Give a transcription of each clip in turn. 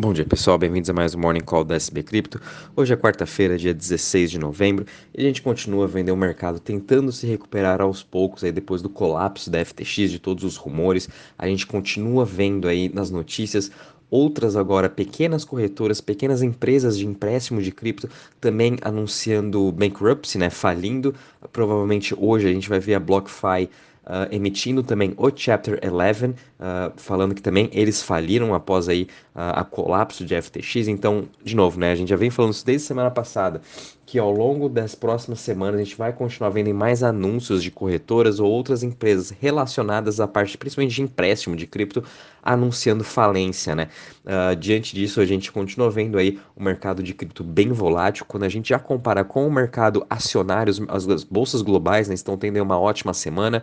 Bom dia pessoal, bem-vindos a mais um Morning Call da SB Cripto. Hoje é quarta-feira, dia 16 de novembro, e a gente continua vendo o mercado tentando se recuperar aos poucos aí depois do colapso da FTX, de todos os rumores. A gente continua vendo aí nas notícias outras agora pequenas corretoras, pequenas empresas de empréstimo de cripto também anunciando bankruptcy, né, falindo. Provavelmente hoje a gente vai ver a BlockFi Uh, emitindo também o Chapter 11, uh, falando que também eles faliram após aí uh, a colapso de FTX. Então, de novo, né, a gente já vem falando isso desde semana passada, que ao longo das próximas semanas a gente vai continuar vendo mais anúncios de corretoras ou outras empresas relacionadas à parte principalmente de empréstimo de cripto anunciando falência, né? Diante disso, a gente continua vendo aí o mercado de cripto bem volátil. Quando a gente já compara com o mercado acionário, as, as bolsas globais né, estão tendo uma ótima semana.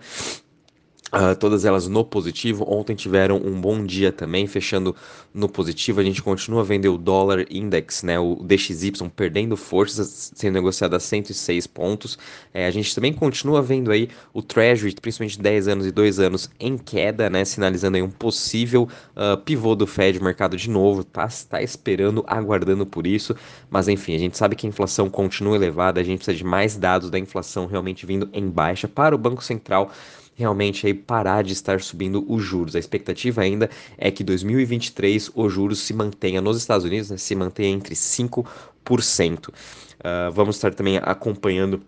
Uh, todas elas no positivo. Ontem tiveram um bom dia também, fechando no positivo. A gente continua vendo o dólar index, né, o DXY, perdendo forças, sendo negociado a 106 pontos. É, a gente também continua vendo aí o Treasury, principalmente 10 anos e 2 anos, em queda, né, sinalizando aí um possível uh, pivô do Fed, mercado de novo, tá, tá esperando, aguardando por isso. Mas enfim, a gente sabe que a inflação continua elevada, a gente precisa de mais dados da inflação realmente vindo em baixa para o Banco Central realmente aí parar de estar subindo os juros. A expectativa ainda é que 2023 os juros se mantenha nos Estados Unidos, né, se mantenha entre 5%. Uh, ah, vamos estar também acompanhando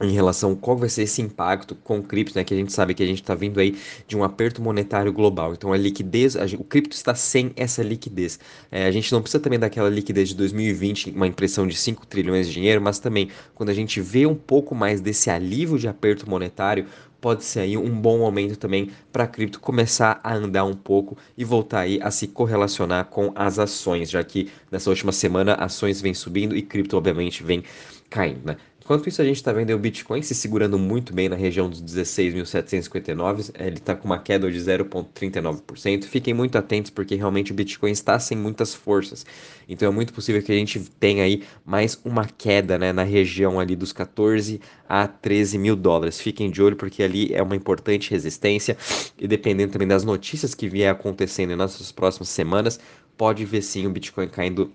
em relação qual vai ser esse impacto com o cripto, né, que a gente sabe que a gente está vindo aí de um aperto monetário global. Então a liquidez, a, o cripto está sem essa liquidez. É, a gente não precisa também daquela liquidez de 2020, uma impressão de 5 trilhões de dinheiro, mas também quando a gente vê um pouco mais desse alívio de aperto monetário, pode ser aí um bom momento também para a cripto começar a andar um pouco e voltar aí a se correlacionar com as ações, já que nessa última semana ações vêm subindo e cripto obviamente vem caindo, né? Enquanto isso, a gente está vendo o Bitcoin se segurando muito bem na região dos 16.759, ele está com uma queda de 0,39%. Fiquem muito atentos porque realmente o Bitcoin está sem muitas forças. Então é muito possível que a gente tenha aí mais uma queda né, na região ali dos 14 a 13 mil dólares. Fiquem de olho porque ali é uma importante resistência e dependendo também das notícias que vier acontecendo nas próximas semanas, pode ver sim o Bitcoin caindo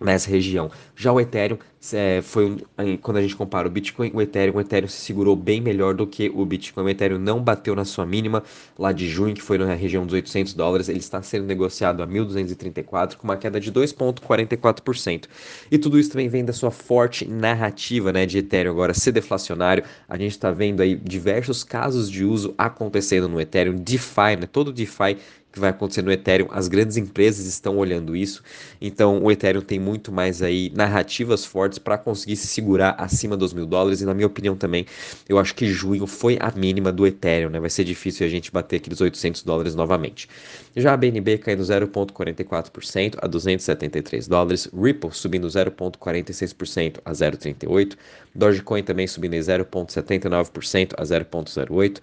nessa região. Já o Ethereum é, foi um, quando a gente compara o Bitcoin e o Ethereum, o Ethereum se segurou bem melhor do que o Bitcoin. O Ethereum não bateu na sua mínima lá de junho, que foi na região dos 800 dólares. Ele está sendo negociado a 1.234 com uma queda de 2,44%. E tudo isso também vem da sua forte narrativa, né, de Ethereum agora ser deflacionário. A gente está vendo aí diversos casos de uso acontecendo no Ethereum, DeFi, né, todo DeFi que vai acontecer no Ethereum. As grandes empresas estão olhando isso. Então o Ethereum tem muito mais aí narrativas fortes para conseguir se segurar acima dos mil dólares. E na minha opinião também, eu acho que junho foi a mínima do Ethereum, né? Vai ser difícil a gente bater aqueles 800 dólares novamente. Já a BNB caindo 0,44% a 273 dólares. Ripple subindo 0,46% a 0,38. Dogecoin também subindo 0,79% a 0,08.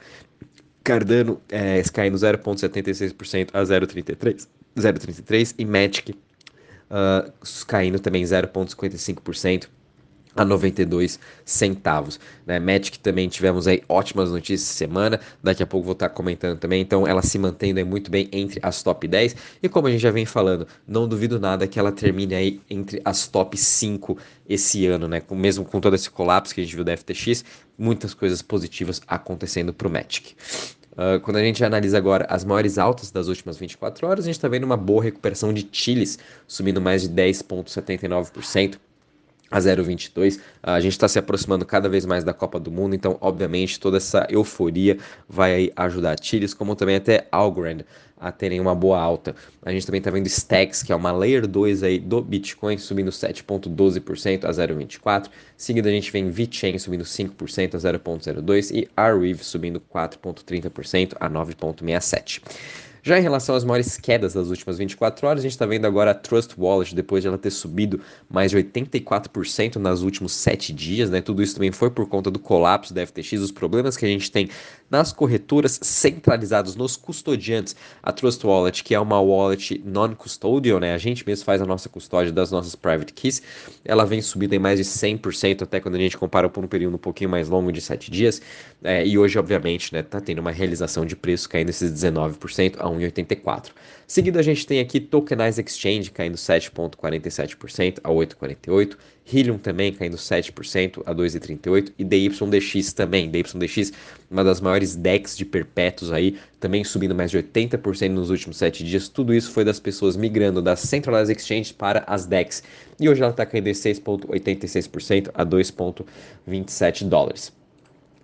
Cardano é, caindo 0,76% a 0,33%, 0,33% e Matic uh, caindo também 0,55% a 92 centavos. Né? Magic também tivemos aí ótimas notícias semana, daqui a pouco vou estar comentando também, então ela se mantendo aí muito bem entre as top 10 e como a gente já vem falando, não duvido nada que ela termine aí entre as top 5 esse ano, né? Com, mesmo com todo esse colapso que a gente viu da FTX, muitas coisas positivas acontecendo para o Magic. Uh, quando a gente analisa agora as maiores altas das últimas 24 horas, a gente está vendo uma boa recuperação de Chiles, subindo mais de 10,79% a 0,22. A gente está se aproximando cada vez mais da Copa do Mundo, então, obviamente, toda essa euforia vai ajudar Chiles, como também até Algorand a terem uma boa alta. A gente também está vendo Stacks, que é uma Layer 2 aí do Bitcoin, subindo 7,12% a 0,24%. Seguida a gente vem VeChain subindo 5% a 0,02% e Arweave subindo 4,30% a 9,67%. Já em relação às maiores quedas das últimas 24 horas, a gente está vendo agora a Trust Wallet, depois de ela ter subido mais de 84% nos últimos 7 dias, né? Tudo isso também foi por conta do colapso da FTX, os problemas que a gente tem nas corretoras centralizadas, nos custodiantes. A Trust Wallet, que é uma wallet non-custodial, né? A gente mesmo faz a nossa custódia das nossas private keys, ela vem subindo em mais de 100%, até quando a gente compara por um período um pouquinho mais longo de 7 dias. É, e hoje, obviamente, né, tá tendo uma realização de preço caindo esses 19% a 1,84. Seguido a gente tem aqui Tokenize Exchange caindo 7,47% a 8,48%, Helium também caindo 7% a 2,38% e DYDX também, DYDX uma das maiores DEX de perpétuos aí, também subindo mais de 80% nos últimos 7 dias, tudo isso foi das pessoas migrando das Centralized Exchange para as DEX, e hoje ela está caindo 6,86% a 2,27 dólares.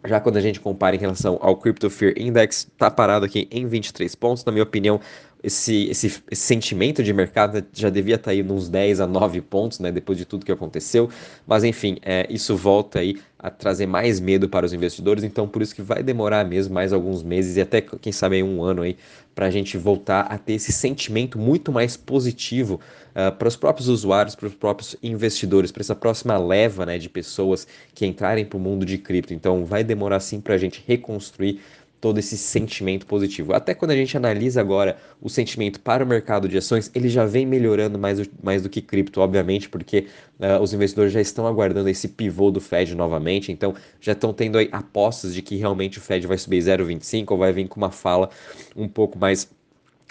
Já quando a gente compara em relação ao Crypto Fear Index, está parado aqui em 23 pontos. Na minha opinião, esse, esse, esse, sentimento de mercado já devia estar tá aí nos 10 a 9 pontos, né, depois de tudo que aconteceu. Mas enfim, é, isso volta aí a trazer mais medo para os investidores, então por isso que vai demorar mesmo mais alguns meses e até, quem sabe, um ano aí, para a gente voltar a ter esse sentimento muito mais positivo uh, para os próprios usuários, para os próprios investidores, para essa próxima leva né, de pessoas que entrarem para o mundo de cripto. Então vai demorar sim para a gente reconstruir todo esse sentimento positivo. Até quando a gente analisa agora o sentimento para o mercado de ações, ele já vem melhorando mais, mais do que cripto, obviamente, porque uh, os investidores já estão aguardando esse pivô do Fed novamente, então já estão tendo aí apostas de que realmente o Fed vai subir 0,25 ou vai vir com uma fala um pouco mais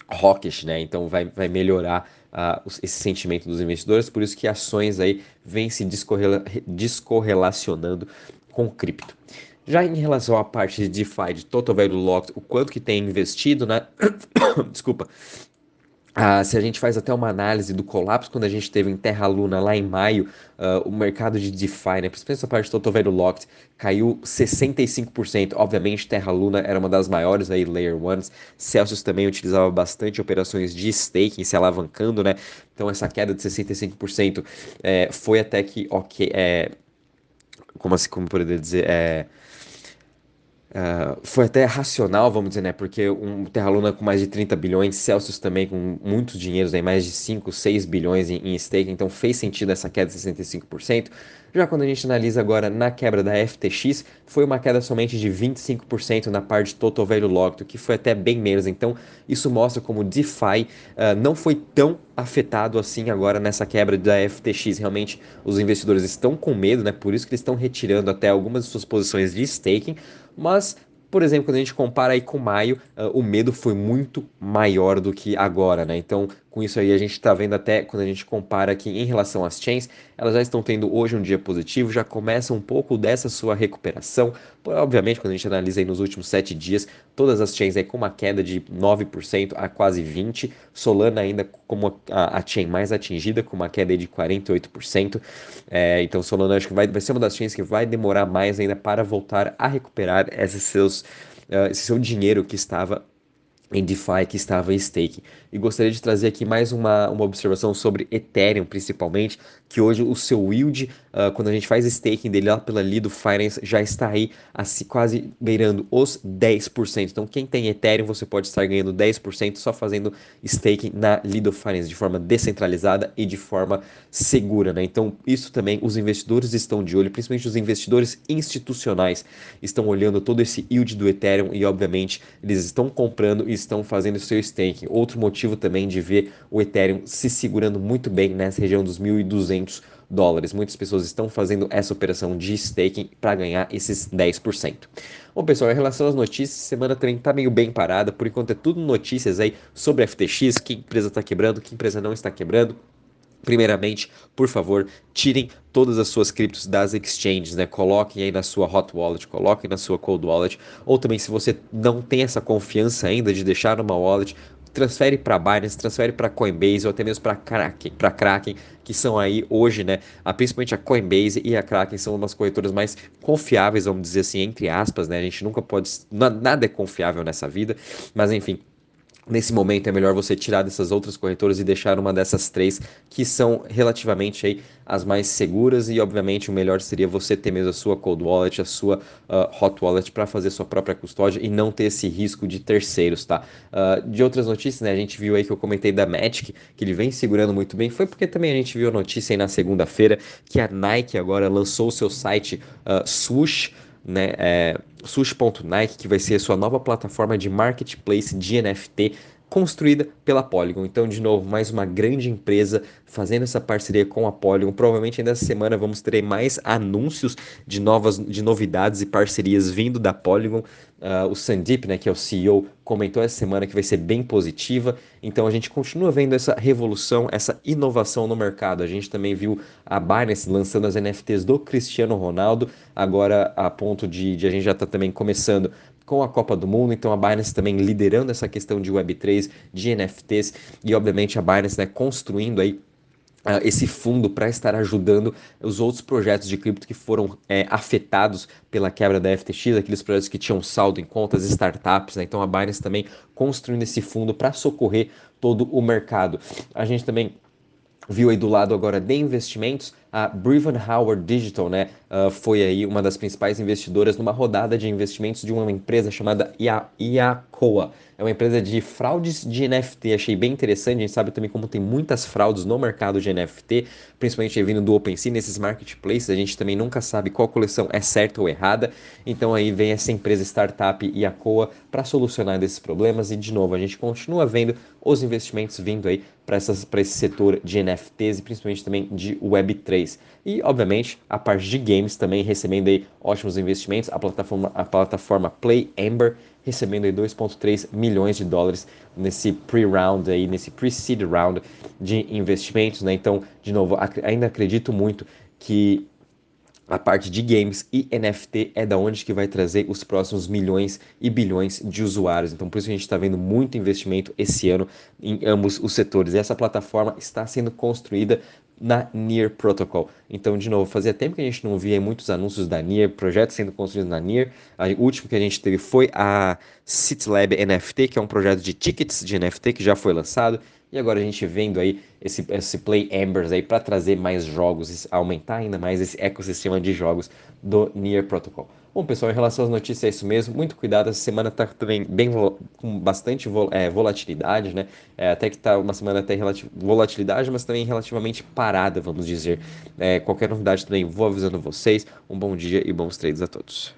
hawkish, né? Então vai, vai melhorar uh, esse sentimento dos investidores, por isso que ações aí vêm se descorrela descorrelacionando com cripto. Já em relação à parte de DeFi, de Total Value Locked, o quanto que tem investido, né? Desculpa. Ah, se a gente faz até uma análise do colapso quando a gente teve em Terra Luna lá em maio, uh, o mercado de DeFi, né, principalmente essa parte de Total Value Locked, caiu 65%. Obviamente, Terra Luna era uma das maiores aí, Layer Ones. Celsius também utilizava bastante operações de staking, se alavancando, né? Então, essa queda de 65% é, foi até que, ok, é, como assim, como poderia dizer, é Uh, foi até racional, vamos dizer, né? Porque um Terra Luna com mais de 30 bilhões, Celsius também com muitos dinheiros, aí, mais de 5, 6 bilhões em, em stake, então fez sentido essa queda de 65%. Já quando a gente analisa agora na quebra da FTX, foi uma queda somente de 25% na parte Total Value Locked, que foi até bem menos. Então, isso mostra como o DeFi uh, não foi tão afetado assim agora nessa quebra da FTX. Realmente, os investidores estão com medo, né? Por isso que eles estão retirando até algumas de suas posições de staking, mas por exemplo, quando a gente compara aí com maio, uh, o medo foi muito maior do que agora, né? Então, com isso aí, a gente está vendo até quando a gente compara aqui em relação às chains, elas já estão tendo hoje um dia positivo, já começa um pouco dessa sua recuperação. Obviamente, quando a gente analisa aí nos últimos sete dias, todas as chains aí com uma queda de 9% a quase 20%, Solana ainda como a, a chain mais atingida, com uma queda de 48%. É, então, Solana acho que vai, vai ser uma das chains que vai demorar mais ainda para voltar a recuperar esses seus, uh, esse seu dinheiro que estava em DeFi que estava em. E gostaria de trazer aqui mais uma, uma observação sobre Ethereum, principalmente, que hoje o seu yield, uh, quando a gente faz staking dele lá pela Lido Finance, já está aí assim, quase beirando os 10%. Então, quem tem Ethereum, você pode estar ganhando 10% só fazendo staking na Lido Finance, de forma descentralizada e de forma segura. Né? Então, isso também os investidores estão de olho, principalmente os investidores institucionais, estão olhando todo esse yield do Ethereum e, obviamente, eles estão comprando e estão fazendo seu staking. Outro motivo também de ver o Ethereum se segurando muito bem nessa região dos 1.200 dólares. Muitas pessoas estão fazendo essa operação de staking para ganhar esses 10%. Bom, pessoal, em relação às notícias, semana também está meio bem parada. Por enquanto é tudo notícias aí sobre FTX, que empresa está quebrando, que empresa não está quebrando. Primeiramente, por favor, tirem todas as suas criptos das exchanges, né? Coloquem aí na sua hot wallet, coloquem na sua cold wallet, ou também se você não tem essa confiança ainda de deixar uma wallet, transfere para Binance, transfere para Coinbase ou até mesmo para Kraken, para Kraken, que são aí hoje, né, principalmente a Coinbase e a Kraken são umas corretoras mais confiáveis, vamos dizer assim, entre aspas, né? A gente nunca pode nada é confiável nessa vida, mas enfim, Nesse momento é melhor você tirar dessas outras corretoras e deixar uma dessas três que são relativamente aí as mais seguras e obviamente o melhor seria você ter mesmo a sua cold wallet, a sua uh, hot wallet para fazer sua própria custódia e não ter esse risco de terceiros, tá? Uh, de outras notícias, né, a gente viu aí que eu comentei da Magic, que ele vem segurando muito bem, foi porque também a gente viu a notícia aí na segunda-feira que a Nike agora lançou o seu site uh, Swoosh, né, é, Sush.Nike, que vai ser a sua nova plataforma de marketplace de NFT construída pela Polygon. Então, de novo, mais uma grande empresa fazendo essa parceria com a Polygon. Provavelmente ainda essa semana vamos ter mais anúncios de novas de novidades e parcerias vindo da Polygon. Uh, o Sandeep, né, que é o CEO, comentou essa semana que vai ser bem positiva. Então a gente continua vendo essa revolução, essa inovação no mercado. A gente também viu a Binance lançando as NFTs do Cristiano Ronaldo, agora a ponto de, de a gente já está também começando com a Copa do Mundo, então a Binance também liderando essa questão de Web3, de NFTs e obviamente a Binance né, construindo aí Uh, esse fundo para estar ajudando os outros projetos de cripto que foram é, afetados pela quebra da FTX, aqueles projetos que tinham saldo em contas, startups, né? então a Binance também construindo esse fundo para socorrer todo o mercado. A gente também viu aí do lado agora de investimentos, a Brevan Howard Digital, né, uh, foi aí uma das principais investidoras numa rodada de investimentos de uma empresa chamada Ia Iacoa. É uma empresa de fraudes de NFT, achei bem interessante, a gente sabe também como tem muitas fraudes no mercado de NFT, principalmente vindo do OpenSea, nesses marketplaces, a gente também nunca sabe qual coleção é certa ou errada, então aí vem essa empresa startup Iacoa para solucionar desses problemas. E de novo, a gente continua vendo os investimentos vindo aí para esse setor de NFTs e principalmente também de Web3. E, obviamente, a parte de games também recebendo aí ótimos investimentos, a plataforma, a plataforma Play Amber recebendo aí 2.3 milhões de dólares nesse pre-round aí, nesse pre-seed round de investimentos, né? Então, de novo, ac ainda acredito muito que a parte de games e NFT é da onde que vai trazer os próximos milhões e bilhões de usuários. Então, por isso a gente está vendo muito investimento esse ano em ambos os setores. E essa plataforma está sendo construída na Near Protocol. Então, de novo, fazia tempo que a gente não via muitos anúncios da Near, projetos sendo construídos na Near. O último que a gente teve foi a CityLab NFT, que é um projeto de tickets de NFT que já foi lançado. E agora a gente vendo aí esse, esse Play Embers aí para trazer mais jogos, aumentar ainda mais esse ecossistema de jogos do Near Protocol. Bom, pessoal, em relação às notícias é isso mesmo. Muito cuidado, essa semana está também bem com bastante vol é, volatilidade, né? É, até que está uma semana até volatilidade, mas também relativamente parada, vamos dizer. É, qualquer novidade também vou avisando vocês. Um bom dia e bons trades a todos.